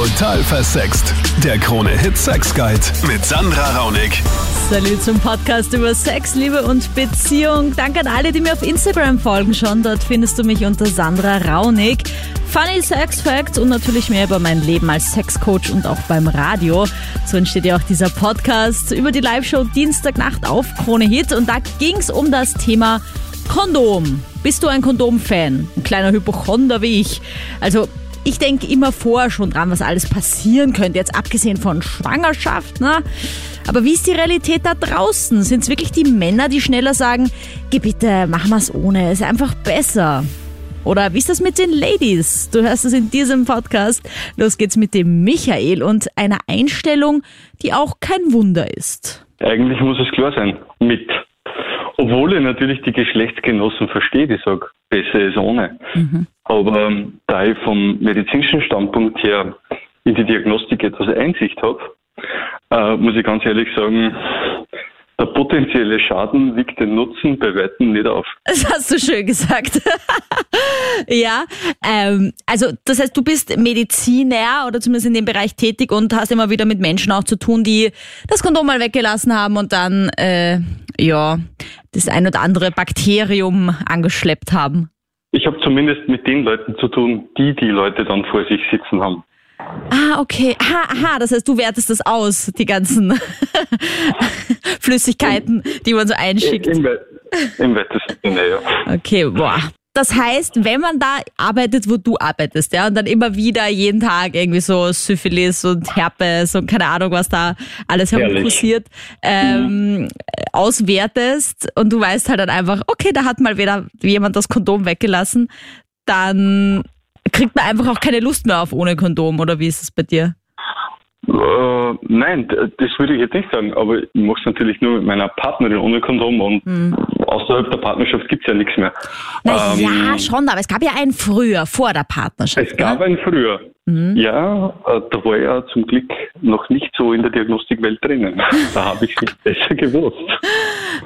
Total versext. Der Krone-Hit Sex Guide mit Sandra Raunig. Salut zum Podcast über Sex, Liebe und Beziehung. Danke an alle, die mir auf Instagram folgen schon. Dort findest du mich unter Sandra Raunig. Funny Sex Facts und natürlich mehr über mein Leben als Sexcoach und auch beim Radio. So entsteht ja auch dieser Podcast über die Live-Show Dienstagnacht auf Krone Hit. Und da ging es um das Thema Kondom. Bist du ein Kondom-Fan? Ein kleiner Hypochonder wie ich. Also ich denke immer vorher schon dran, was alles passieren könnte, jetzt abgesehen von Schwangerschaft, ne? Aber wie ist die Realität da draußen? Sind es wirklich die Männer, die schneller sagen, geh bitte, mach mal's ohne, ist einfach besser? Oder wie ist das mit den Ladies? Du hörst es in diesem Podcast. Los geht's mit dem Michael und einer Einstellung, die auch kein Wunder ist. Eigentlich muss es klar sein, mit. Obwohl ich natürlich die Geschlechtsgenossen verstehe, die sagen, besser ist ohne. Mhm. Aber ähm, da ich vom medizinischen Standpunkt her in die Diagnostik etwas Einsicht habe, äh, muss ich ganz ehrlich sagen, der potenzielle Schaden wiegt den Nutzen bei weitem nicht auf. Das hast du schön gesagt. ja, ähm, also das heißt, du bist Mediziner oder zumindest in dem Bereich tätig und hast immer wieder mit Menschen auch zu tun, die das Kondom mal weggelassen haben und dann äh, ja das ein oder andere Bakterium angeschleppt haben. Ich habe zumindest mit den Leuten zu tun, die die Leute dann vor sich sitzen haben. Ah, okay. Aha, aha, das heißt, du wertest das aus, die ganzen Flüssigkeiten, die man so einschickt. Im, im weitesten Sinne, ja. Okay, boah. Das heißt, wenn man da arbeitet, wo du arbeitest, ja, und dann immer wieder jeden Tag irgendwie so Syphilis und Herpes und keine Ahnung, was da alles herumkursiert, ähm, mhm. auswertest und du weißt halt dann einfach, okay, da hat mal wieder jemand das Kondom weggelassen, dann kriegt man einfach auch keine Lust mehr auf ohne Kondom, oder wie ist es bei dir? Äh, nein, das würde ich jetzt nicht sagen, aber ich mache es natürlich nur mit meiner Partnerin ohne Kondom und mhm. außerhalb der Partnerschaft gibt es ja nichts mehr. Na ähm, ja, schon, aber es gab ja einen früher, vor der Partnerschaft. Es gab ne? einen früher. Mhm. Ja, äh, da war ja zum Glück noch nicht so in der Diagnostikwelt drinnen. Da habe ich es nicht besser gewusst.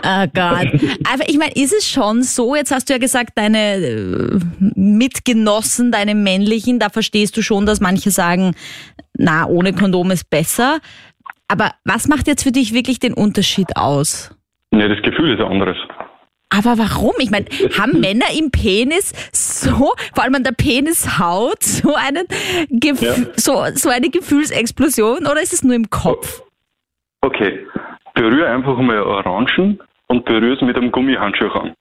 Oh Gott. Aber ich meine, ist es schon so, jetzt hast du ja gesagt, deine äh, Mitgenossen, deine männlichen, da verstehst du schon, dass manche sagen, na, ohne Kondom ist besser. Aber was macht jetzt für dich wirklich den Unterschied aus? Ja, das Gefühl ist ein anderes. Aber warum? Ich meine, haben Männer im Penis so, vor allem an der Penishaut, so, einen Gef ja. so, so eine Gefühlsexplosion oder ist es nur im Kopf? Okay, berühre einfach mal Orangen und berühre es mit einem Gummihandschuh an.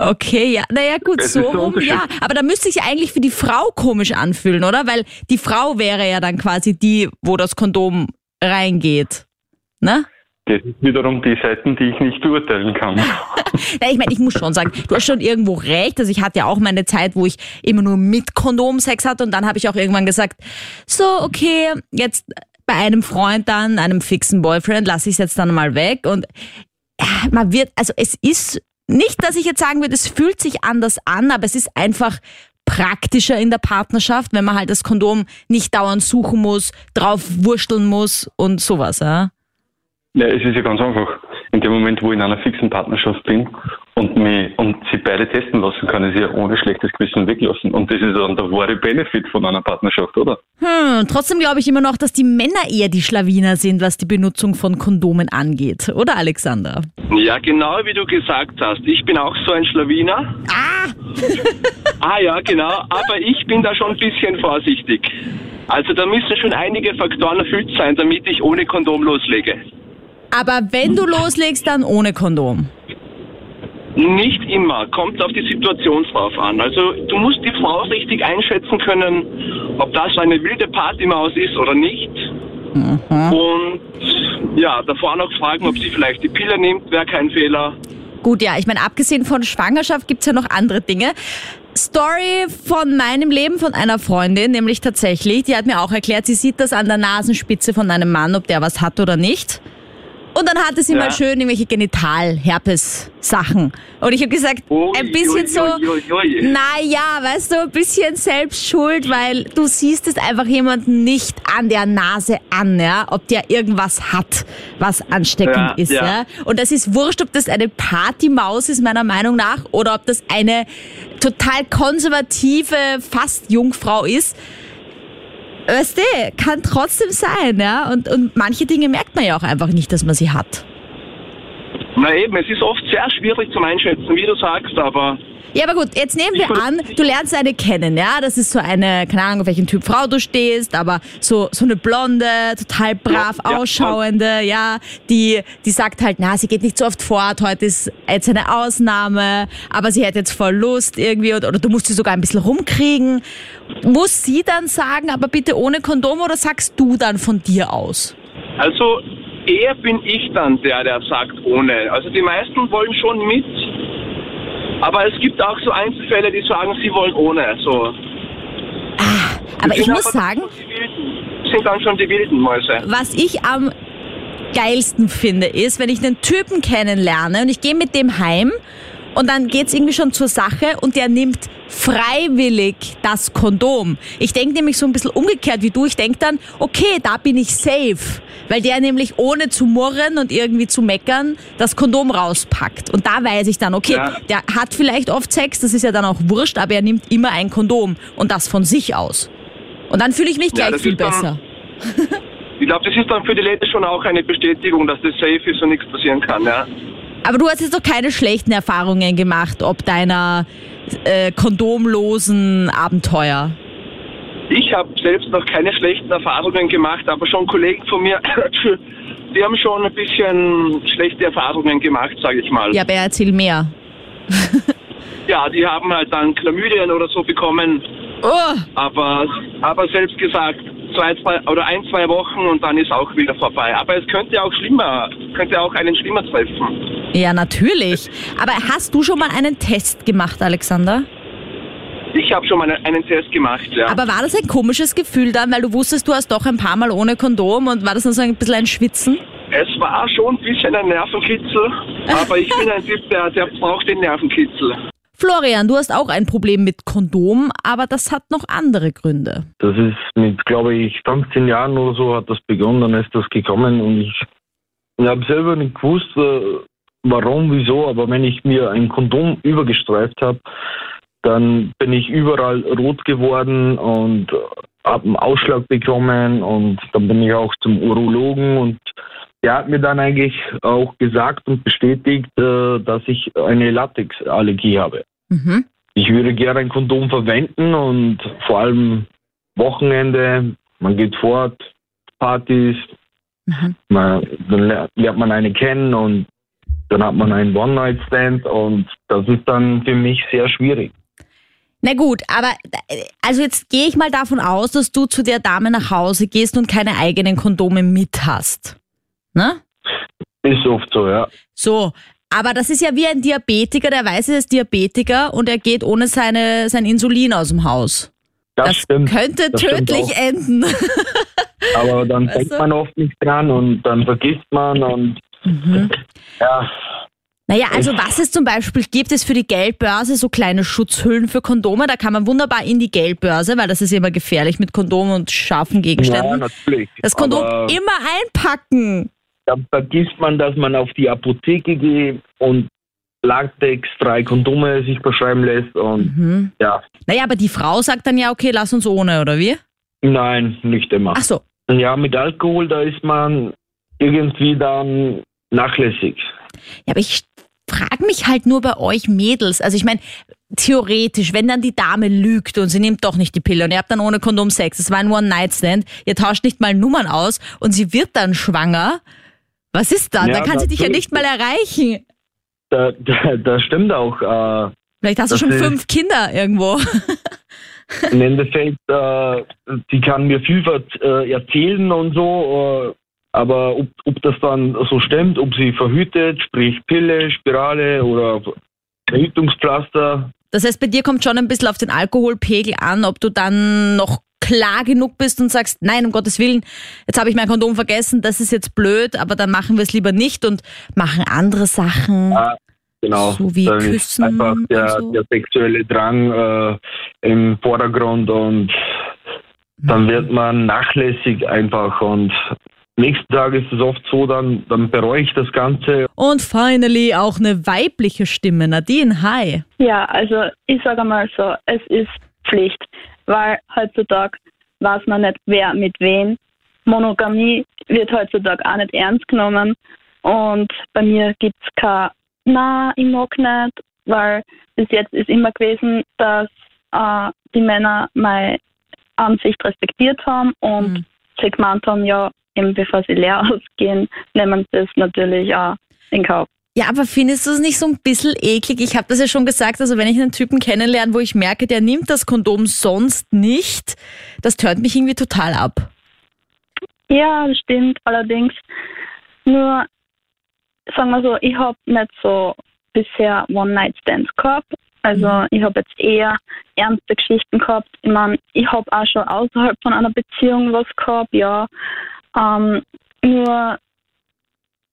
Okay, ja, naja gut, es so rum, ja. Aber da müsste sich eigentlich für die Frau komisch anfühlen, oder? Weil die Frau wäre ja dann quasi die, wo das Kondom reingeht. Ne? Das ist wiederum die Seiten, die ich nicht beurteilen kann. ja, ich meine, ich muss schon sagen, du hast schon irgendwo recht. Also ich hatte ja auch meine Zeit, wo ich immer nur mit Kondom Sex hatte und dann habe ich auch irgendwann gesagt, so, okay, jetzt bei einem Freund dann, einem fixen Boyfriend, lasse ich es jetzt dann mal weg. Und man wird, also es ist nicht, dass ich jetzt sagen würde, es fühlt sich anders an, aber es ist einfach praktischer in der Partnerschaft, wenn man halt das Kondom nicht dauernd suchen muss, drauf wursteln muss und sowas. Ja? Ja, es ist ja ganz einfach. In dem Moment, wo ich in einer fixen Partnerschaft bin und, mich, und sie beide testen lassen, kann ich sie ja ohne schlechtes Gewissen weglassen. Und das ist dann der wahre Benefit von einer Partnerschaft, oder? Hm, trotzdem glaube ich immer noch, dass die Männer eher die Schlawiner sind, was die Benutzung von Kondomen angeht. Oder, Alexander? Ja, genau wie du gesagt hast. Ich bin auch so ein Schlawiner. Ah! ah ja, genau. Aber ich bin da schon ein bisschen vorsichtig. Also da müssen schon einige Faktoren erfüllt sein, damit ich ohne Kondom loslege. Aber wenn du loslegst, dann ohne Kondom. Nicht immer, kommt auf die Situation drauf an. Also du musst die Frau richtig einschätzen können, ob das eine wilde Partymaus ist oder nicht. Mhm. Und ja, davor noch fragen, ob sie vielleicht die Pille nimmt, wäre kein Fehler. Gut, ja, ich meine, abgesehen von Schwangerschaft gibt es ja noch andere Dinge. Story von meinem Leben von einer Freundin, nämlich tatsächlich, die hat mir auch erklärt, sie sieht das an der Nasenspitze von einem Mann, ob der was hat oder nicht. Und dann hatte sie ja. mal schön irgendwelche Genital-Herpes-Sachen. Und ich habe gesagt, ui, ein bisschen ui, so, naja, weißt du, ein bisschen selbst schuld, weil du siehst es einfach jemanden nicht an der Nase an, ja, ob der irgendwas hat, was ansteckend ja, ist, ja. ja. Und das ist wurscht, ob das eine Partymaus ist, meiner Meinung nach, oder ob das eine total konservative, fast Jungfrau ist weißt du, kann trotzdem sein, ja. Und, und manche Dinge merkt man ja auch einfach nicht, dass man sie hat. Na eben, es ist oft sehr schwierig zum Einschätzen, wie du sagst, aber Ja, aber gut, jetzt nehmen wir an, du lernst eine kennen, ja? Das ist so eine, keine Ahnung, auf welchen Typ Frau du stehst, aber so, so eine blonde, total brav Ja, ja, ausschauende, ja, die, die sagt halt, na, sie geht nicht so oft fort, heute ist jetzt eine Ausnahme, aber sie hätte jetzt voll Lust irgendwie, oder, oder du musst sie sogar ein bisschen rumkriegen. Muss sie dann sagen, aber bitte ohne Kondom, oder sagst du dann von dir aus? also eher bin ich dann der, der sagt ohne. Also die meisten wollen schon mit, aber es gibt auch so Einzelfälle, die sagen, sie wollen ohne. So. Aber ich muss sagen, wilden, sind dann schon die wilden Mäuse. was ich am geilsten finde, ist, wenn ich einen Typen kennenlerne und ich gehe mit dem heim und dann geht's irgendwie schon zur Sache und der nimmt freiwillig das Kondom. Ich denke nämlich so ein bisschen umgekehrt wie du. Ich denke dann, okay, da bin ich safe. Weil der nämlich ohne zu murren und irgendwie zu meckern das Kondom rauspackt. Und da weiß ich dann, okay, Ja. der hat vielleicht oft Sex, das ist ja dann auch wurscht, aber er nimmt immer ein Kondom und das von sich aus. Und dann fühle ich mich Ja, gleich das viel besser. Ich glaube, das ist dann für die Leute schon auch eine Bestätigung, dass das safe ist und nichts passieren kann. Ja. Aber du hast jetzt doch keine schlechten Erfahrungen gemacht, ob deiner äh, kondomlosen Abenteuer. Ich habe selbst noch keine schlechten Erfahrungen gemacht, aber schon Kollegen von mir, die haben schon ein bisschen schlechte Erfahrungen gemacht, sage ich mal. Ja, aber erzähl mehr. Ja, die haben halt dann Chlamydien oder so bekommen, Oh, aber, aber selbst gesagt, zwei, zwei oder ein, zwei Wochen und dann ist auch wieder vorbei. Aber es könnte auch schlimmer, könnte auch einen schlimmer treffen. ja, natürlich. Aber hast du schon mal einen Test gemacht, Alexander? Ich habe schon mal einen, Test gemacht, ja. Aber war das ein komisches Gefühl dann, weil du wusstest, du hast doch ein paar Mal ohne Kondom und war das dann so ein bisschen ein Schwitzen? Es war schon ein bisschen ein Nervenkitzel, aber ich bin ein Typ, der, der braucht den Nervenkitzel. Florian, du hast auch ein Problem mit Kondom, aber das hat noch andere Gründe. Das ist mit, glaube ich, 15 Jahren oder so hat das begonnen, dann ist das gekommen und ich, ich habe selber nicht gewusst, äh, warum, wieso, aber wenn ich mir ein Kondom übergestreift habe, dann bin ich überall rot geworden und habe einen Ausschlag bekommen und dann bin ich auch zum Urologen und der hat mir dann eigentlich auch gesagt und bestätigt, äh, dass ich eine Latexallergie habe. Mhm. Ich würde gerne ein Kondom verwenden und vor allem Wochenende, man geht fort, Partys, Mhm. man, dann ler- lernt man eine kennen und dann hat man einen One-Night-Stand und das ist dann für mich sehr schwierig. Na gut, aber also jetzt gehe ich mal davon aus, dass du zu der Dame nach Hause gehst und keine eigenen Kondome mit hast. Ne? Ist oft so, ja. So, aber das ist ja wie ein Diabetiker, der weiß, er ist Diabetiker und er geht ohne seine, sein Insulin aus dem Haus. Das, Das stimmt. könnte das stimmt tödlich auch. enden. Aber dann Weißt denkt du? man oft nicht dran und dann vergisst man und Mhm. ja, Naja, also was es zum Beispiel gibt, ist für die Geldbörse so kleine Schutzhüllen für Kondome. Da kann man wunderbar in die Geldbörse, weil das ist immer gefährlich mit Kondomen und scharfen ja Gegenständen. natürlich. das Kondom Aber immer einpacken. Dann vergisst man, dass man auf die Apotheke geht und Latex, drei Kondome sich verschreiben lässt und Mhm. ja, Naja, aber die Frau sagt dann ja, okay, lass uns ohne, oder wie? nein, nicht immer. Ach so. Ja, mit Alkohol, da ist man irgendwie dann nachlässig. Ja, aber ich frage mich halt nur bei euch Mädels. Also ich meine, theoretisch, wenn dann die Dame lügt und sie nimmt doch nicht die Pille und ihr habt dann ohne Kondom Sex, es war ein One-Night-Stand, ihr tauscht nicht mal Nummern aus und sie wird dann schwanger, was ist dann? Ja, dann kann sie dich ja nicht mal erreichen. Da, da, das stimmt auch. Äh, Vielleicht hast du schon fünf Kinder irgendwo. Im Endeffekt, äh, die kann mir viel äh, erzählen und so, äh, aber ob, ob das dann so stimmt, ob sie verhütet, sprich Pille, Spirale oder Verhütungspflaster, Das heißt, bei dir kommt schon ein bisschen auf den Alkoholpegel an, ob du dann noch klar genug bist und sagst, nein, um Gottes Willen, jetzt habe ich mein Kondom vergessen, das ist jetzt blöd, aber dann machen wir es lieber nicht und machen andere Sachen. Ah, Genau. So wie Dann Küssen ist einfach der, und so. der sexuelle Drang äh, im Vordergrund und dann Mhm. wird man nachlässig einfach und nächsten Tag ist es oft so, dann, dann bereue ich das Ganze Und finally auch eine weibliche Stimme. Nadine, hi. Ja, also ich sage mal so, es ist Pflicht, weil heutzutage weiß man nicht, wer mit wem. Monogamie wird heutzutage auch nicht ernst genommen. Und bei mir gibt es kein, na, ich mag nicht, weil bis jetzt ist immer gewesen, dass äh, die Männer meine Ansicht respektiert haben und mhm. sie gemeint haben, ja, eben bevor sie leer ausgehen, nehmen sie das natürlich auch in Kauf. Ja, aber findest du es nicht so ein bisschen eklig? Ich habe das ja schon gesagt, also wenn ich einen Typen kennenlerne, wo ich merke, der nimmt das Kondom sonst nicht, das tönt mich irgendwie total ab. Ja, das stimmt. Allerdings nur, sagen wir so, ich habe nicht so bisher One-Night-Stands gehabt. Also mhm. ich habe jetzt eher ernste Geschichten gehabt. Ich meine, ich habe auch schon außerhalb von einer Beziehung was gehabt, ja. Ähm, nur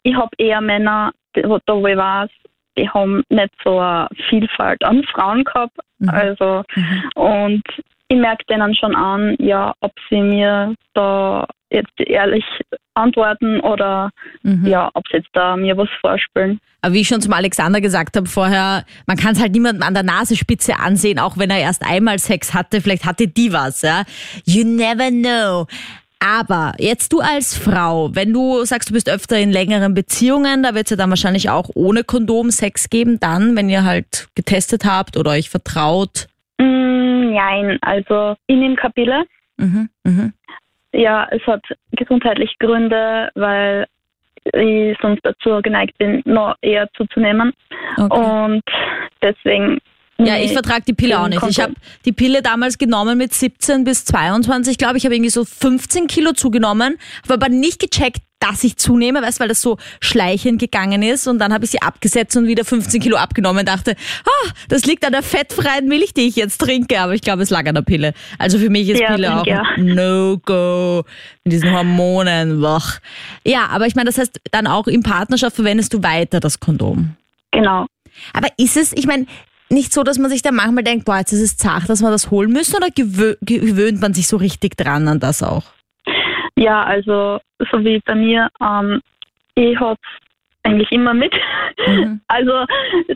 ich habe eher Männer, da wo ich weiß, die haben nicht so eine Vielfalt an Frauen gehabt. Mhm. Also mhm. und ich merke denen schon an, ja, ob sie mir da jetzt ehrlich antworten oder mhm. ja, ob sie jetzt da mir was vorspielen. Aber wie ich schon zum Alexander gesagt habe vorher, man kann es halt niemandem an der Nasenspitze ansehen, auch wenn er erst einmal Sex hatte, vielleicht hatte die was, ja. You never know. Aber jetzt du als Frau, wenn du sagst, du bist öfter in längeren Beziehungen, da wird es ja dann wahrscheinlich auch ohne Kondom Sex geben, dann, wenn ihr halt getestet habt oder euch vertraut. Mm, nein, also ich nehme Kapille. Mhm, mh. Ja, es hat gesundheitliche Gründe, weil ich sonst dazu geneigt bin, noch eher zuzunehmen. Okay. Und deswegen ja, ich vertrage die Pille auch nicht. Ich habe die Pille damals genommen mit 17 bis 22, glaube ich, habe irgendwie so 15 Kilo zugenommen, habe aber nicht gecheckt, dass ich zunehme, weißt, weil das so schleichend gegangen ist und dann habe ich sie abgesetzt und wieder 15 Kilo abgenommen. Dachte, ah, das liegt an der fettfreien Milch, die ich jetzt trinke, aber ich glaube, es lag an der Pille. Also für mich ist ja, Pille auch ja. No-Go mit diesen Hormonen. Wach. Ja, aber ich meine, das heißt, dann auch in Partnerschaft verwendest du weiter das Kondom. Genau. Aber ist es, ich meine, nicht so, dass man sich dann manchmal denkt, boah, jetzt ist es zart, dass wir das holen müssen oder gewö gewöhnt man sich so richtig dran an das auch? Ja, also so wie bei mir, ähm, ich habe eigentlich immer mit. Mhm. Also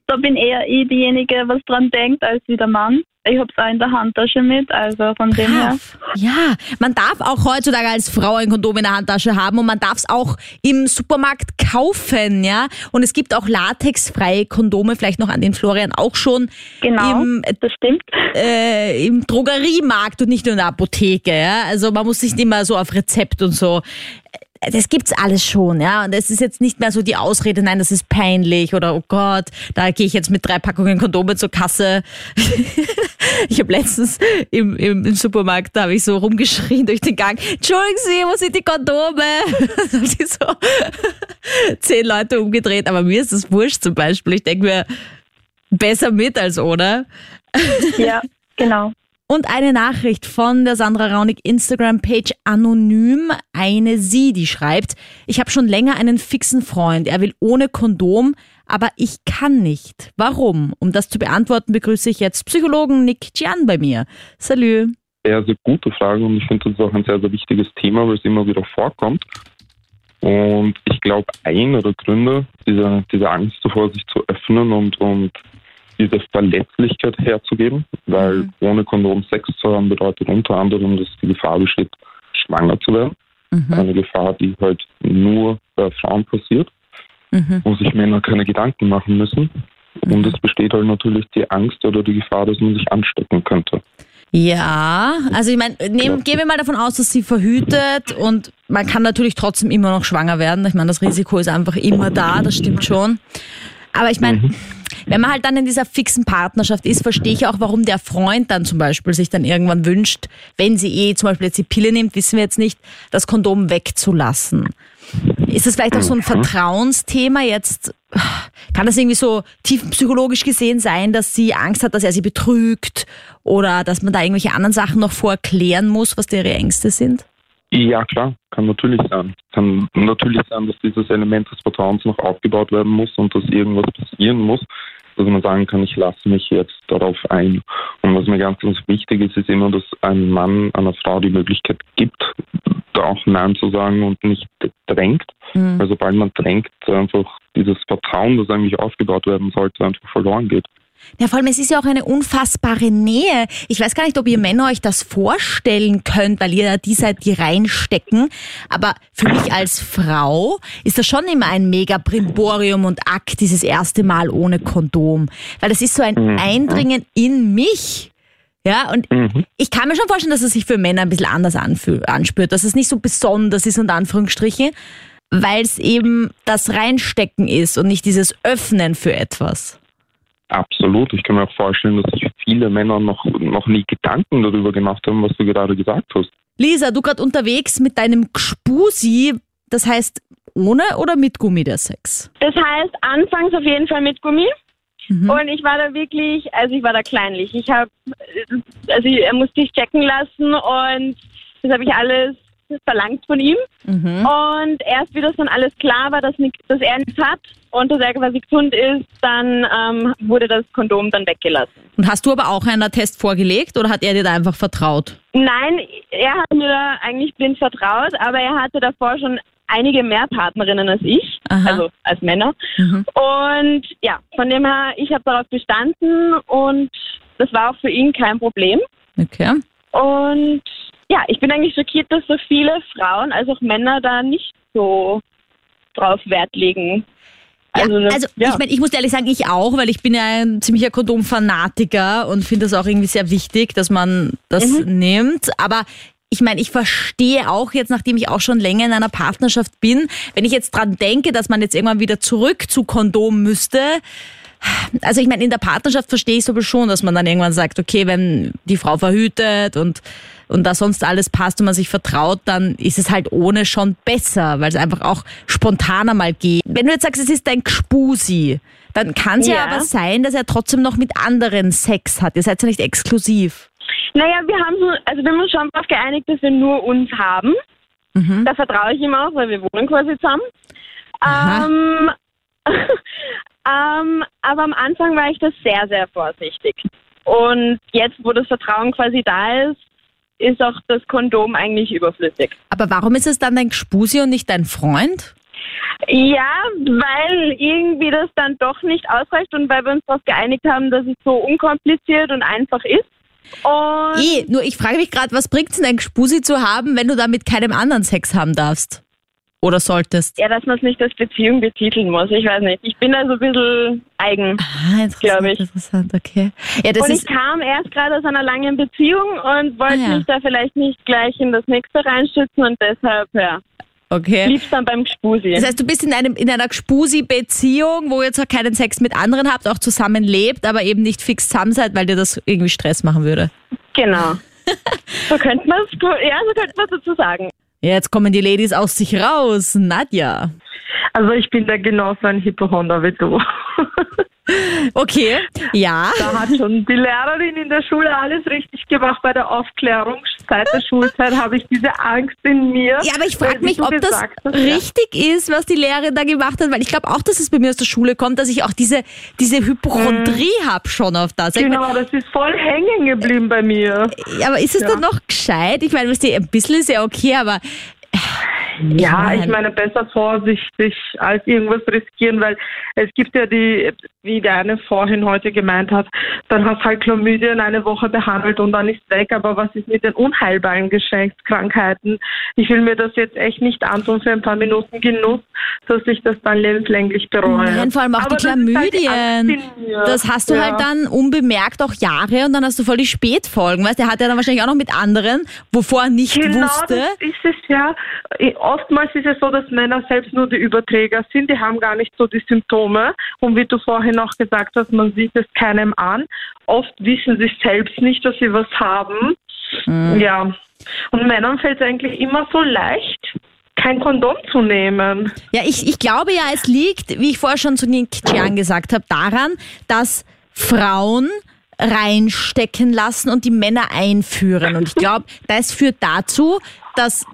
da bin eher ich diejenige, was dran denkt, als wie der Mann. Ich habe es auch in der Handtasche mit, also von dem her. Ja, man darf auch heutzutage als Frau ein Kondom in der Handtasche haben und man darf es auch im Supermarkt kaufen, ja. Und es gibt auch latexfreie Kondome, vielleicht noch an den Florian auch schon. Genau, im, das stimmt. Äh, Im Drogeriemarkt und nicht nur in der Apotheke, ja. Also man muss nicht immer so auf Rezept und so das gibt's alles schon, ja. Und es ist jetzt nicht mehr so die Ausrede, nein, das ist peinlich oder oh Gott, da gehe ich jetzt mit drei Packungen Kondome zur Kasse. ich habe letztens im, im, im, Supermarkt, da habe ich so rumgeschrien durch den Gang, Entschuldigen Sie, wo sind die Kondome? haben sich so zehn Leute umgedreht, aber mir ist das wurscht zum Beispiel. Ich denke mir, besser mit als ohne. ja, genau. Und eine Nachricht von der Sandra Raunig Instagram-Page anonym. Eine sie, die schreibt, ich habe schon länger einen fixen Freund. Er will ohne Kondom, aber ich kann nicht. Warum? Um das zu beantworten, begrüße ich jetzt Psychologen Nick Gian bei mir. Salü. Sehr, sehr gute Frage und ich finde das auch ein sehr, sehr wichtiges Thema, weil es immer wieder vorkommt. Und ich glaube, einer der Gründe, diese, diese Angst davor, sich zu öffnen und, und diese Verletzlichkeit herzugeben, weil mhm. ohne Kondom Sex zu haben bedeutet unter anderem, dass die Gefahr besteht, schwanger zu werden. Mhm. Eine Gefahr, die halt nur bei Frauen passiert, mhm. wo sich Männer keine Gedanken machen müssen. Und es besteht halt natürlich die Angst oder die Gefahr, dass man sich anstecken könnte. Ja, also ich meine, gehen wir mal davon aus, dass sie verhütet und man kann natürlich trotzdem immer noch schwanger werden. Ich meine, das Risiko ist einfach immer da, das stimmt schon. Aber ich meine, mhm. Wenn man halt dann in dieser fixen Partnerschaft ist, verstehe ich auch, warum der Freund dann zum Beispiel sich dann irgendwann wünscht, wenn sie eh zum Beispiel jetzt die Pille nimmt, wissen wir jetzt nicht, das Kondom wegzulassen. Ist das vielleicht auch so ein mhm. Vertrauensthema jetzt? Kann das irgendwie so tiefenpsychologisch gesehen sein, dass sie Angst hat, dass er sie betrügt oder dass man da irgendwelche anderen Sachen noch vorklären muss, was ihre Ängste sind? Ja, klar, kann natürlich sein. Kann natürlich sein, dass dieses Element des Vertrauens noch aufgebaut werden muss und dass irgendwas passieren muss, dass man sagen kann, ich lasse mich jetzt darauf ein. Und was mir ganz, ganz wichtig ist, ist immer, dass ein Mann einer Frau die Möglichkeit gibt, da auch Nein zu sagen und nicht drängt. Mhm. Weil sobald man drängt, einfach dieses Vertrauen, das eigentlich aufgebaut werden sollte, einfach verloren geht. Ja, vor allem, es ist ja auch eine unfassbare Nähe. Ich weiß gar nicht, ob ihr Männer euch das vorstellen könnt, weil ihr ja die seid, die reinstecken. Aber für mich als Frau ist das schon immer ein mega Brimborium und Akt, dieses erste Mal ohne Kondom. Weil das ist so ein Eindringen in mich. Ja, und ich kann mir schon vorstellen, dass es sich für Männer ein bisschen anders anspürt, dass es nicht so besonders ist, unter Anführungsstrichen, weil es eben das Reinstecken ist und nicht dieses Öffnen für etwas. Absolut. Ich kann mir auch vorstellen, dass sich viele Männer noch, noch nie Gedanken darüber gemacht haben, was du gerade gesagt hast. Lisa, du gerade unterwegs mit deinem Gspusi, das heißt ohne oder mit Gummi der Sex? Das heißt, anfangs auf jeden Fall mit Gummi. Und ich war da wirklich, also ich war da kleinlich. Ich habe, also er musste sich checken lassen und das habe ich alles verlangt von ihm. Und erst wie das dann alles klar war, dass, nix, dass er nichts hat und dass er quasi gesund ist, dann ähm, wurde das Kondom dann weggelassen. Und hast du aber auch einen Test vorgelegt oder hat er dir da einfach vertraut? Nein, er hat mir da eigentlich blind vertraut, aber er hatte davor schon einige mehr Partnerinnen als ich, Aha. also als Männer. Mhm. Und ja, von dem her, ich habe darauf bestanden und das war auch für ihn kein Problem. Okay. Und ja, ich bin eigentlich schockiert, dass so viele Frauen, als auch Männer, da nicht so drauf Wert legen. Also, also ja. ich meine, ich muss ehrlich sagen, ich auch, weil ich bin ja ein ziemlicher Kondomfanatiker und finde das auch irgendwie sehr wichtig, dass man das nimmt. Aber ich meine, ich verstehe auch jetzt, nachdem ich auch schon länger in einer Partnerschaft bin, wenn ich jetzt dran denke, dass man jetzt irgendwann wieder zurück zu Kondom müsste. Also ich meine, in der Partnerschaft verstehe ich es aber schon, dass man dann irgendwann sagt, okay, wenn die Frau verhütet und, und da sonst alles passt und man sich vertraut, dann ist es halt ohne schon besser, weil es einfach auch spontaner mal geht. Wenn du jetzt sagst, es ist dein Gspusi, dann kann es ja. Ja. aber sein, dass er trotzdem noch mit anderen Sex hat. Ihr seid ja nicht exklusiv. Naja, wir haben so, also wir haben uns schon darauf geeinigt, dass wir nur uns haben. Mhm. Da vertraue ich ihm auch, weil wir wohnen quasi zusammen. Ähm, ähm, aber am Anfang war ich da sehr, sehr vorsichtig. Und jetzt, wo das Vertrauen quasi da ist, ist auch das Kondom eigentlich überflüssig. Aber warum ist es dann dein Gspusi und nicht dein Freund? Ja, weil irgendwie das dann doch nicht ausreicht und weil wir uns darauf geeinigt haben, dass es so unkompliziert und einfach ist. Und Eh, nur ich frage mich gerade, was bringt es denn, ein Gspusi zu haben, wenn du da mit keinem anderen Sex haben darfst? Oder solltest? ja, dass man es nicht als Beziehung betiteln muss. Ich weiß nicht. Ich bin da so ein bisschen eigen. Ah, interessant, Glaub ich. interessant, okay. Ja, und ich kam erst gerade aus einer langen Beziehung und wollte Ah, ja. mich da vielleicht nicht gleich in das nächste reinstützen und deshalb, ja, okay. lieb's dann beim Gspusi. Das heißt, du bist in einem in einer Gspusi-Beziehung, wo ihr zwar keinen Sex mit anderen habt, auch zusammen lebt, aber eben nicht fix zusammen seid, weil dir das irgendwie Stress machen würde. genau. so könnte man es, ja, so könnte man dazu sagen. Jetzt kommen die Ladies aus sich raus. Nadja. Also ich bin da genauso ein Hypochonder wie du. Okay, ja. Da hat schon die Lehrerin in der Schule alles richtig gemacht bei der Aufklärung. Seit der Schulzeit habe ich diese Angst in mir. Ja, aber ich frage mich, ob das hast, ja. richtig ist, was die Lehrerin da gemacht hat, weil ich glaube auch, dass es bei mir aus der Schule kommt, dass ich auch diese, diese Hypochondrie hab schon auf das. Ich mein, Genau, das ist voll hängen geblieben bei mir. aber ist es Ja. dann noch gescheit? Ich meine, ein bisschen ist ja okay, aber Ja, ich meine, besser vorsichtig als irgendwas riskieren, weil es gibt ja die, wie der eine vorhin heute gemeint hat, dann hast halt Chlamydien eine Woche behandelt und dann ist weg. Aber was ist mit den unheilbaren Geschlechtskrankheiten? Ich will mir das jetzt echt nicht antun für ein paar Minuten Genuss, dass ich das dann lebenslänglich bereue. Nein, vor allem auch Aber die das halt die Chlamydien. in mir. Das hast du Ja. halt dann unbemerkt auch Jahre und dann hast du voll die Spätfolgen. Weißt, der hat ja dann wahrscheinlich auch noch mit anderen, wovor er nicht Genau, wusste. das ist es ja. Oftmals ist es so, dass Männer selbst nur die Überträger sind. Die haben gar nicht so die Symptome. Und wie du vorhin auch gesagt hast, man sieht es keinem an. Oft wissen sie selbst nicht, dass sie was haben. Mhm. Ja. Und Männern fällt es eigentlich immer so leicht, kein Kondom zu nehmen. Ja, ich, ich glaube ja, es liegt, wie ich vorher schon zu Nick Chiang gesagt habe, daran, dass Frauen reinstecken lassen und die Männer einführen. Und ich glaube, das führt dazu, dass,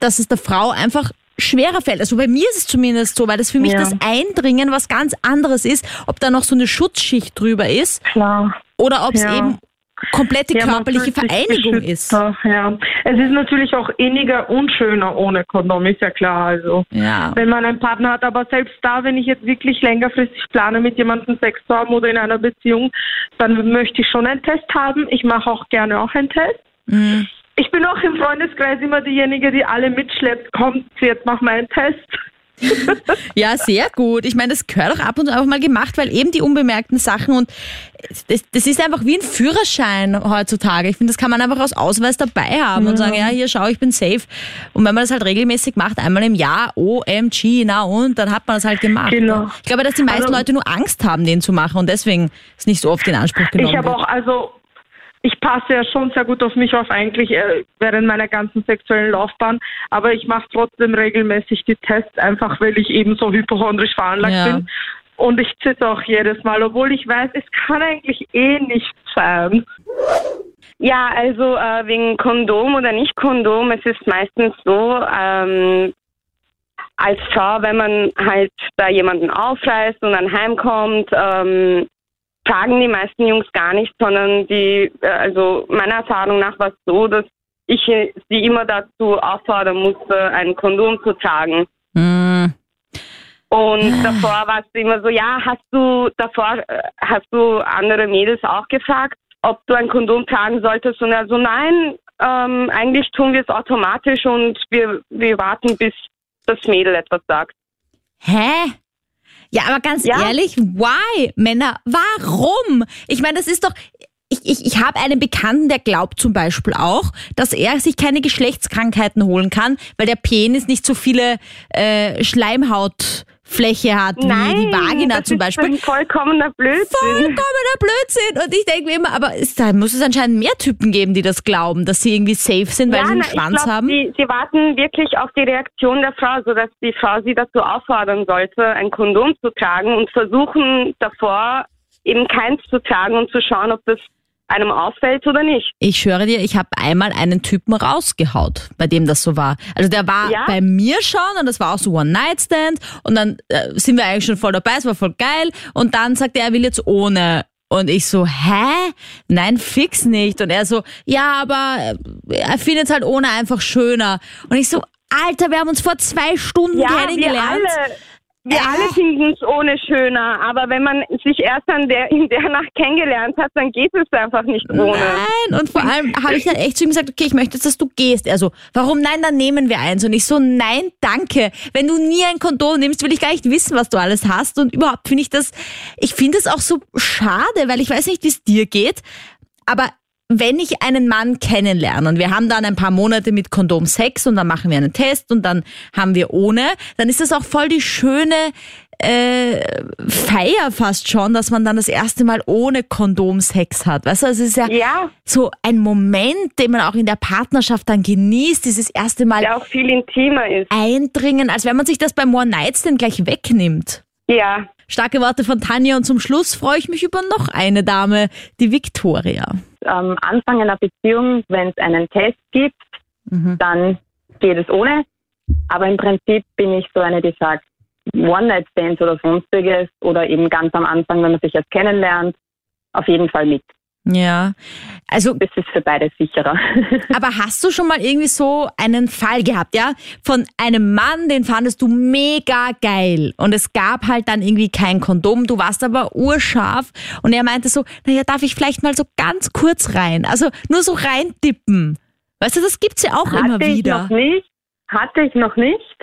dass es der Frau einfach schwerer fällt. Also bei mir ist es zumindest so, weil das für mich Ja. das Eindringen was ganz anderes ist, ob da noch so eine Schutzschicht drüber ist Klar. oder ob es Ja. eben komplette Ja, körperliche Vereinigung ist. Ja, es ist natürlich auch inniger und schöner ohne Kondom, ist ja klar. Also Ja. wenn man einen Partner hat, aber selbst da, wenn ich jetzt wirklich längerfristig plane, mit jemandem Sex zu haben oder in einer Beziehung, dann möchte ich schon einen Test haben. Ich mache auch gerne auch einen Test. Mhm. Ich bin auch im Freundeskreis immer diejenige, die alle mitschleppt. Kommt, jetzt mach mal einen Test. Ja, sehr gut. Ich meine, das gehört auch ab und zu einfach mal gemacht, weil eben die unbemerkten Sachen und das, das ist einfach wie ein Führerschein heutzutage. Ich finde, das kann man einfach als Ausweis dabei haben und sagen, ja, hier schau, ich bin safe. Und wenn man das halt regelmäßig macht, einmal im Jahr, OMG, na und, dann hat man das halt gemacht. Genau. Ich glaube, dass die meisten Also- Leute nur Angst haben, den zu machen und deswegen ist nicht so oft in Anspruch genommen Ich habe auch, also, ich passe ja schon sehr gut auf mich auf, eigentlich äh, während meiner ganzen sexuellen Laufbahn. Aber ich mache trotzdem regelmäßig die Tests, einfach weil ich eben so hypochondrisch veranlagt Ja. bin. Und ich zitter auch jedes Mal, obwohl ich weiß, es kann eigentlich eh nicht sein. Ja, also äh, wegen Kondom oder nicht Kondom, es ist meistens so, ähm, als Frau, wenn man halt da jemanden aufreißt und dann heimkommt, ähm, fragen die meisten Jungs gar nicht, sondern die, äh, also meiner Erfahrung nach war es so, dass ich sie immer dazu auffordern musste, ein Kondom zu tragen. Mm. Und davor war es immer so, ja, hast du davor, äh, hast du andere Mädels auch gefragt, ob du ein Kondom tragen solltest? Und er so, nein, ähm, eigentlich tun wir es automatisch und wir, wir warten, bis das Mädel etwas sagt. Hä? Ja, aber ganz Ja. ehrlich, why? Männer, warum? Ich meine, das ist doch. Ich, ich, ich habe einen Bekannten, der glaubt zum Beispiel auch, dass er sich keine Geschlechtskrankheiten holen kann, weil der Penis nicht so viele äh, Schleimhautfläche hat wie die Vagina das zum ist Beispiel. ein vollkommener Blödsinn. Vollkommener Blödsinn. Und ich denke mir immer, aber ist, da muss es anscheinend mehr Typen geben, die das glauben, dass sie irgendwie safe sind, weil sie einen na, Schwanz glaub, haben. Sie, sie warten wirklich auf die Reaktion der Frau, sodass die Frau sie dazu auffordern sollte, ein Kondom zu tragen und versuchen davor eben keins zu tragen und zu schauen, ob das einem auffällt oder nicht. Ich schwöre dir, ich habe einmal einen Typen rausgehaut, bei dem das so war. Also der war Ja? bei mir schon und das war auch so One-Night-Stand und dann äh, sind wir eigentlich schon voll dabei, es war voll geil und dann sagt er, er will jetzt ohne. Und ich so, hä? Nein, fix nicht. Und er so, ja, aber äh, er findet es halt ohne einfach schöner. Und ich so, Alter, wir haben uns vor zwei Stunden Ja, wir kennengelernt. alle, wir Äh. alle finden es ohne schöner, aber wenn man sich erst an der, in der Nacht kennengelernt hat, dann geht es einfach nicht ohne. Nein, und vor allem habe ich dann echt zu ihm gesagt, okay, ich möchte jetzt, dass du gehst. Er so, warum nein, dann nehmen wir eins. Und ich so, nein, danke. Wenn du nie ein Kondom nimmst, will ich gar nicht wissen, was du alles hast. Und überhaupt finde ich das, ich finde es auch so schade, weil ich weiß nicht, wie es dir geht, aber wenn ich einen Mann kennenlerne und wir haben dann ein paar Monate mit Kondom Sex und dann machen wir einen Test und dann haben wir ohne, dann ist das auch voll die schöne äh, Feier fast schon, dass man dann das erste Mal ohne Kondom Sex hat. Weißt du, also es ist ja, Ja, so ein Moment, den man auch in der Partnerschaft dann genießt, dieses erste Mal der auch viel intimer ist. eindringen, als wenn man sich das beim One Night Stand gleich wegnimmt. Ja, Starke Worte von Tanja und zum Schluss freue ich mich über noch eine Dame, die Victoria. am Anfang einer Beziehung, wenn es einen Test gibt, Mhm. dann geht es ohne. Aber im Prinzip bin ich so eine, die sagt, One-Night-Stands oder sonstiges oder eben ganz am Anfang, wenn man sich erst kennenlernt, auf jeden Fall mit. Ja, also Das ist für beide sicherer. Aber hast du schon mal irgendwie so einen Fall gehabt, ja? Von einem Mann, den fandest du mega geil und es gab halt dann irgendwie kein Kondom, du warst aber urscharf und er meinte so, naja, darf ich vielleicht mal so ganz kurz rein? Also nur so reintippen. Weißt du, das gibt's ja auch immer Hatte ich wieder. noch nicht, hatte ich noch nicht,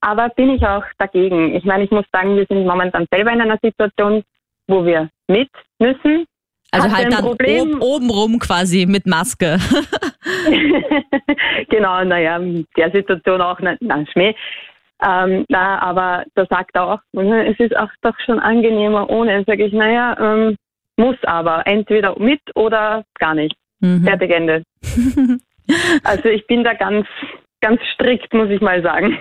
aber bin ich auch dagegen. Ich meine, ich muss sagen, wir sind momentan selber in einer Situation, wo wir mit müssen. Also halt dann Problem. ob, obenrum quasi mit Maske. genau, naja, in der Situation auch, na, na Schmäh. Ähm, na, aber da sagt er auch, "Mhm, es ist auch doch schon angenehmer ohne. Sage ich, naja, ähm, muss aber entweder mit oder gar nicht. Mhm. Fertig Ende. also ich bin da ganz, ganz strikt, muss ich mal sagen.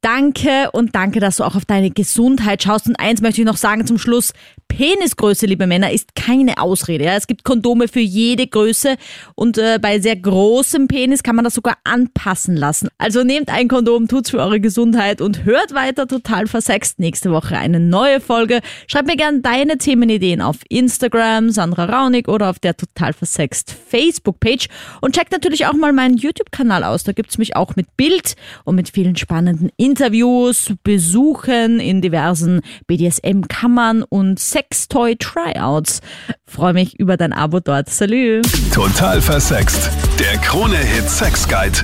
Danke und danke, dass du auch auf deine Gesundheit schaust. Und eins möchte ich noch sagen zum Schluss. Penisgröße, liebe Männer, ist keine Ausrede. Ja? Es gibt Kondome für jede Größe und äh, bei sehr großem Penis kann man das sogar anpassen lassen. Also nehmt ein Kondom, tut's für eure Gesundheit und hört weiter total versext. Nächste Woche eine neue Folge. Schreib mir gerne deine Themenideen auf Instagram, Sandra Raunig oder auf der total versext Facebook-Page und checkt natürlich auch mal meinen YouTube-Kanal aus. Da gibt's mich auch mit Bild und mit vielen spannenden Interviews, Besuchen in diversen BDSM-Kammern und Sextoy-Tryouts. Freue mich über dein Abo dort. Salü! Total versext. Der Krone-Hit Sex Guide.